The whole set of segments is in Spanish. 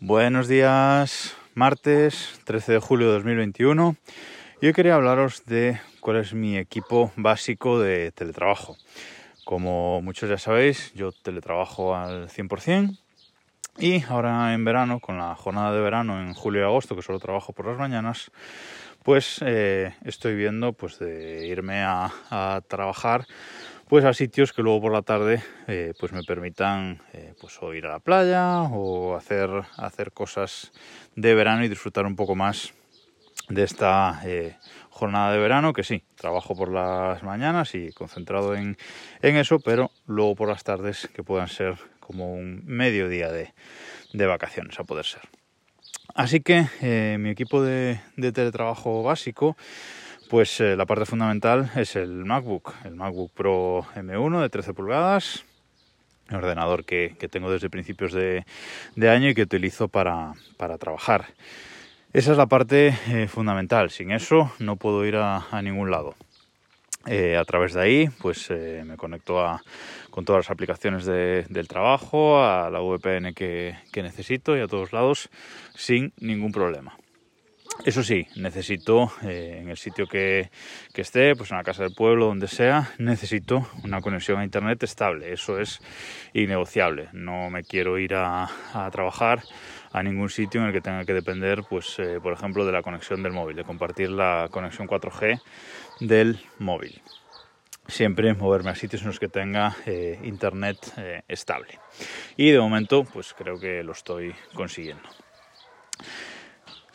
Buenos días, martes 13 de julio de 2021. Y hoy quería hablaros de cuál es mi equipo básico de teletrabajo. Como muchos ya sabéis, yo teletrabajo al 100% y ahora en verano, con la jornada de verano en julio y agosto, que solo trabajo por las mañanas, pues eh, estoy viendo pues de irme a trabajar pues a sitios que luego por la tarde eh, pues me permitan eh, pues o ir a la playa o hacer, hacer cosas de verano y disfrutar un poco más de esta eh, jornada de verano que sí, trabajo por las mañanas y concentrado en, en, eso, pero luego por las tardes que puedan ser como un mediodía de, de vacaciones a poder ser. Así que mi equipo de teletrabajo básico pues eh, la parte fundamental es el MacBook, el MacBook Pro M1 de 13 pulgadas, el ordenador que, tengo desde principios de, año y que utilizo para, para trabajar. Esa es la parte eh, fundamental, sin eso no puedo ir a, ningún lado. Eh, a través de ahí, pues me conecto con todas las aplicaciones de, del trabajo, a la VPN que necesito y a todos lados sin ningún problema. Eso sí, necesito eh, en el sitio que, esté, pues en la casa del pueblo, donde sea, necesito una conexión a internet estable. Eso es innegociable. No me quiero ir a, trabajar a ningún sitio en el que tenga que depender, pues, eh, por ejemplo, de la conexión del móvil, de compartir la conexión 4G del móvil. Siempre moverme a sitios en los que tenga eh, internet estable. Y de momento, pues creo que lo estoy consiguiendo.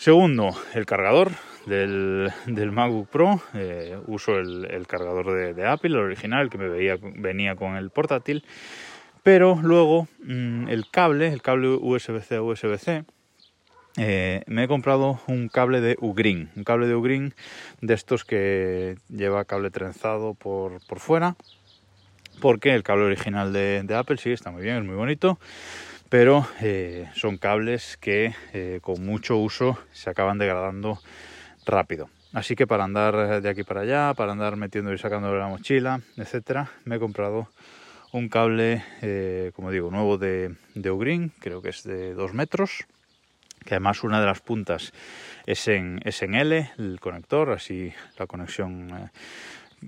Segundo, el cargador del, del MacBook Pro. Eh, uso el, cargador de, Apple, el original, que me veía, venía con el portátil. Pero luego mmm, el cable, el cable USB-C a USB-C, eh, me he comprado un cable de Ugreen, un cable de Ugreen de estos que lleva cable trenzado por, por fuera, porque el cable original de Apple sí está muy bien, es muy bonito, pero eh, son cables que eh, con mucho uso se acaban degradando rápido. Así que para andar de aquí para allá, para andar metiendo y sacando la mochila, etcétera, me he comprado un cable, eh, como digo, nuevo de, de Ugreen, creo que es de 2 metros, que además una de las puntas es en, es en L, el conector, así la conexión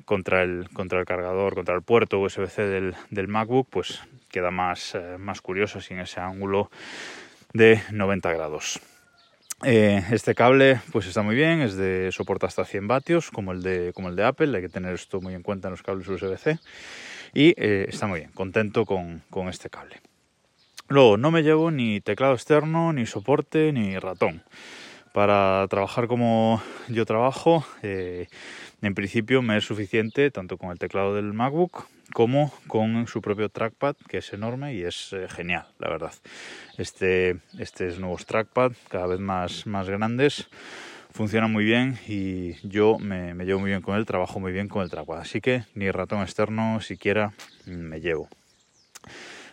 contra, el, contra el cargador, contra el puerto USB-C del, del MacBook, pues queda más, eh, más curioso sin ese ángulo de 90 grados. Eh, este cable pues está muy bien, es de soporta hasta 100 vatios como el de, como el de Apple, hay que tener esto muy en cuenta en los cables USB-C y eh, está muy bien, contento con, con este cable. Luego, no me llevo ni teclado externo, ni soporte, ni ratón. Para trabajar como yo trabajo, en principio me es suficiente tanto con el teclado del MacBook como con su propio trackpad, que es enorme y es eh, genial, la verdad. Este, estos nuevos trackpad, cada vez más, más grandes, funcionan muy bien y yo me, me llevo muy bien con él, trabajo muy bien con el trackpad. Así que ni ratón externo siquiera me llevo.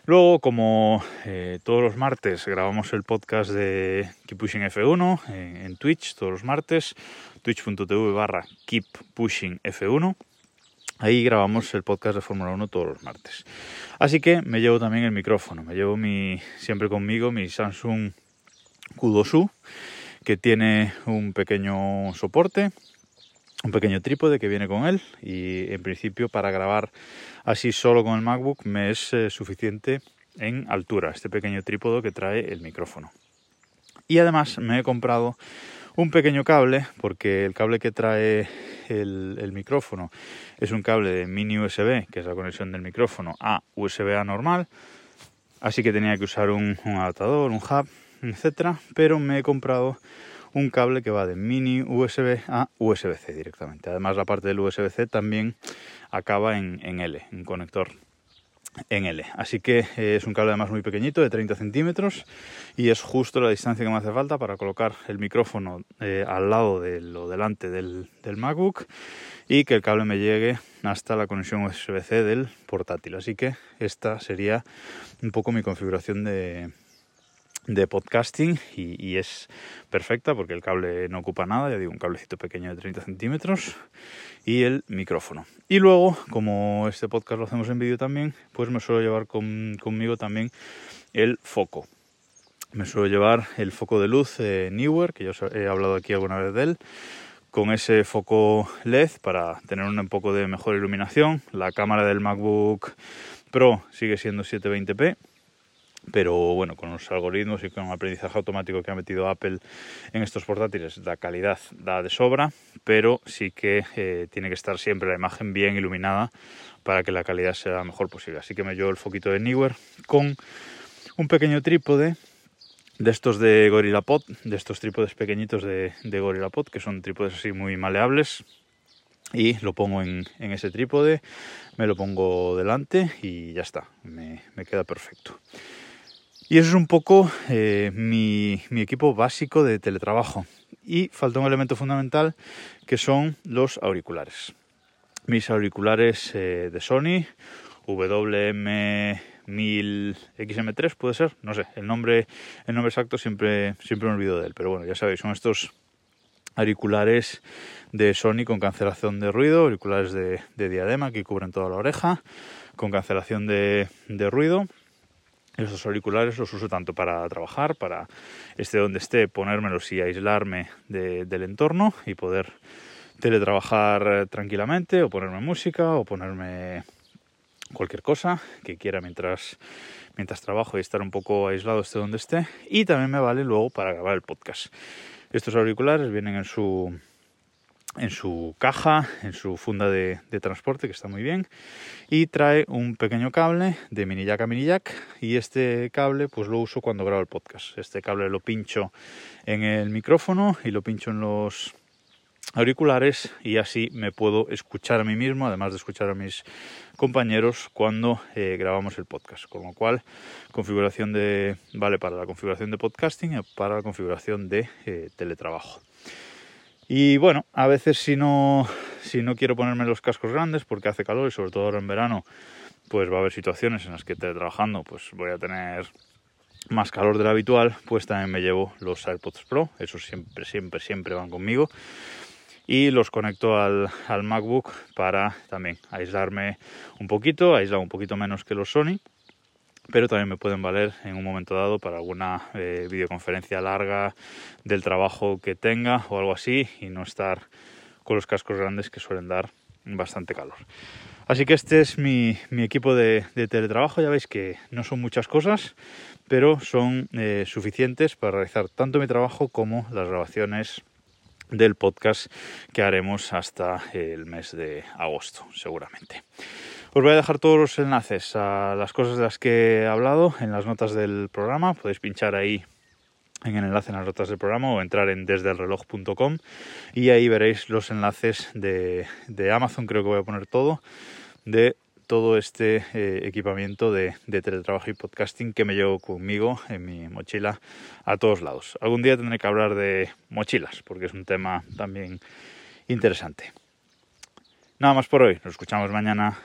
Luego, como eh, todos los martes grabamos el podcast de Keep Pushing F1 en, Twitch, todos los martes, twitch.tv barra Keep Pushing F1. Ahí grabamos el podcast de Fórmula 1 todos los martes. Así que me llevo también el micrófono, me llevo mi, siempre conmigo mi Samsung Q2U, que tiene un pequeño soporte, un pequeño trípode que viene con él y en principio para grabar así solo con el MacBook me es eh, suficiente en altura este pequeño trípode que trae el micrófono. Y además me he comprado un pequeño cable porque el cable que trae el, micrófono es un cable de mini USB que es la conexión del micrófono a USB A normal. Así que tenía que usar un, un adaptador un hub etcétera pero me he comprado un cable que va de mini USB a USB-C directamente. Además, la parte del USB-C también acaba en, en, L, en conector en L. Así que eh, es un cable además muy pequeñito, de 30 centímetros, y es justo la distancia que me hace falta para colocar el micrófono eh, al lado de lo delante del, del MacBook y que el cable me llegue hasta la conexión USB-C del portátil. Así que esta sería un poco mi configuración de, de podcasting y, es perfecta porque el cable no ocupa nada, ya digo, un cablecito pequeño de 30 centímetros y el micrófono. Y luego, como este podcast lo hacemos en vídeo también, pues me suelo llevar con, conmigo también el foco. me suelo llevar el foco de luz Newer, que yo he hablado aquí alguna vez de él, con ese foco LED para tener un poco de mejor iluminación. La cámara del MacBook Pro sigue siendo 720p, pero bueno, con los algoritmos y con el aprendizaje automático que ha metido Apple en estos portátiles, la calidad da de sobra, pero sí que eh, tiene que estar siempre la imagen bien iluminada para que la calidad sea la mejor posible. Así que me llevo el foquito de Newer con un pequeño trípode de estos de GorillaPod, de estos trípodes pequeñitos de, de GorillaPod, que son trípodes así muy maleables. Y lo pongo en, ese trípode, me lo pongo delante y ya está, me, queda perfecto. Y eso es un poco eh, mi, equipo básico de teletrabajo. Y falta un elemento fundamental que son los auriculares. Mis auriculares eh, de Sony, WM 1000 XM3 puede ser, no sé, el nombre, el nombre exacto siempre, siempre me olvido de él, pero bueno, ya sabéis, son estos auriculares de Sony con cancelación de ruido, auriculares de, diadema que cubren toda la oreja, con cancelación de, ruido. Estos auriculares los uso tanto para trabajar, para esté donde esté, ponérmelos y aislarme del entorno y poder teletrabajar tranquilamente o ponerme música o ponerme cualquier cosa que quiera mientras, mientras trabajo y estar un poco aislado esté donde esté. Y también me vale luego para grabar el podcast. Estos auriculares vienen en su, en su caja, en su funda de, transporte, que está muy bien, y trae un pequeño cable de mini jack a mini jack, y este cable pues lo uso cuando grabo el podcast. Este cable lo pincho en el micrófono y lo pincho en los auriculares y así me puedo escuchar a mí mismo, además de escuchar a mis compañeros cuando eh, grabamos el podcast. Con lo cual, configuración de vale para la configuración de podcasting y para la configuración de eh, teletrabajo. Y bueno, a veces si no, si no quiero ponerme los cascos grandes porque hace calor y sobre todo ahora en verano, pues va a haber situaciones en las que teletrabajando pues voy a tener más calor del habitual, pues también me llevo los AirPods Pro, esos siempre, siempre, siempre van conmigo. Y los conecto al, MacBook para también aislarme un poquito, aislar un poquito menos que los Sony, pero también me pueden valer en un momento dado para alguna eh, videoconferencia larga del trabajo que tenga o algo así y no estar con los cascos grandes que suelen dar bastante calor. Así que este es mi, equipo de, teletrabajo. Ya veis que no son muchas cosas, pero son eh, suficientes para realizar tanto mi trabajo como las grabaciones del podcast que haremos hasta el mes de agosto, seguramente. Os voy a dejar todos los enlaces a las cosas de las que he hablado en las notas del programa. Podéis pinchar ahí en el enlace en las notas del programa o entrar en desdelreloj.com y ahí veréis los enlaces de, de Amazon, creo que voy a poner todo, de todo este eh, equipamiento de, teletrabajo y podcasting que me llevo conmigo en mi mochila a todos lados. Algún día tendré que hablar de mochilas porque es un tema también interesante. Nada más por hoy, nos escuchamos mañana.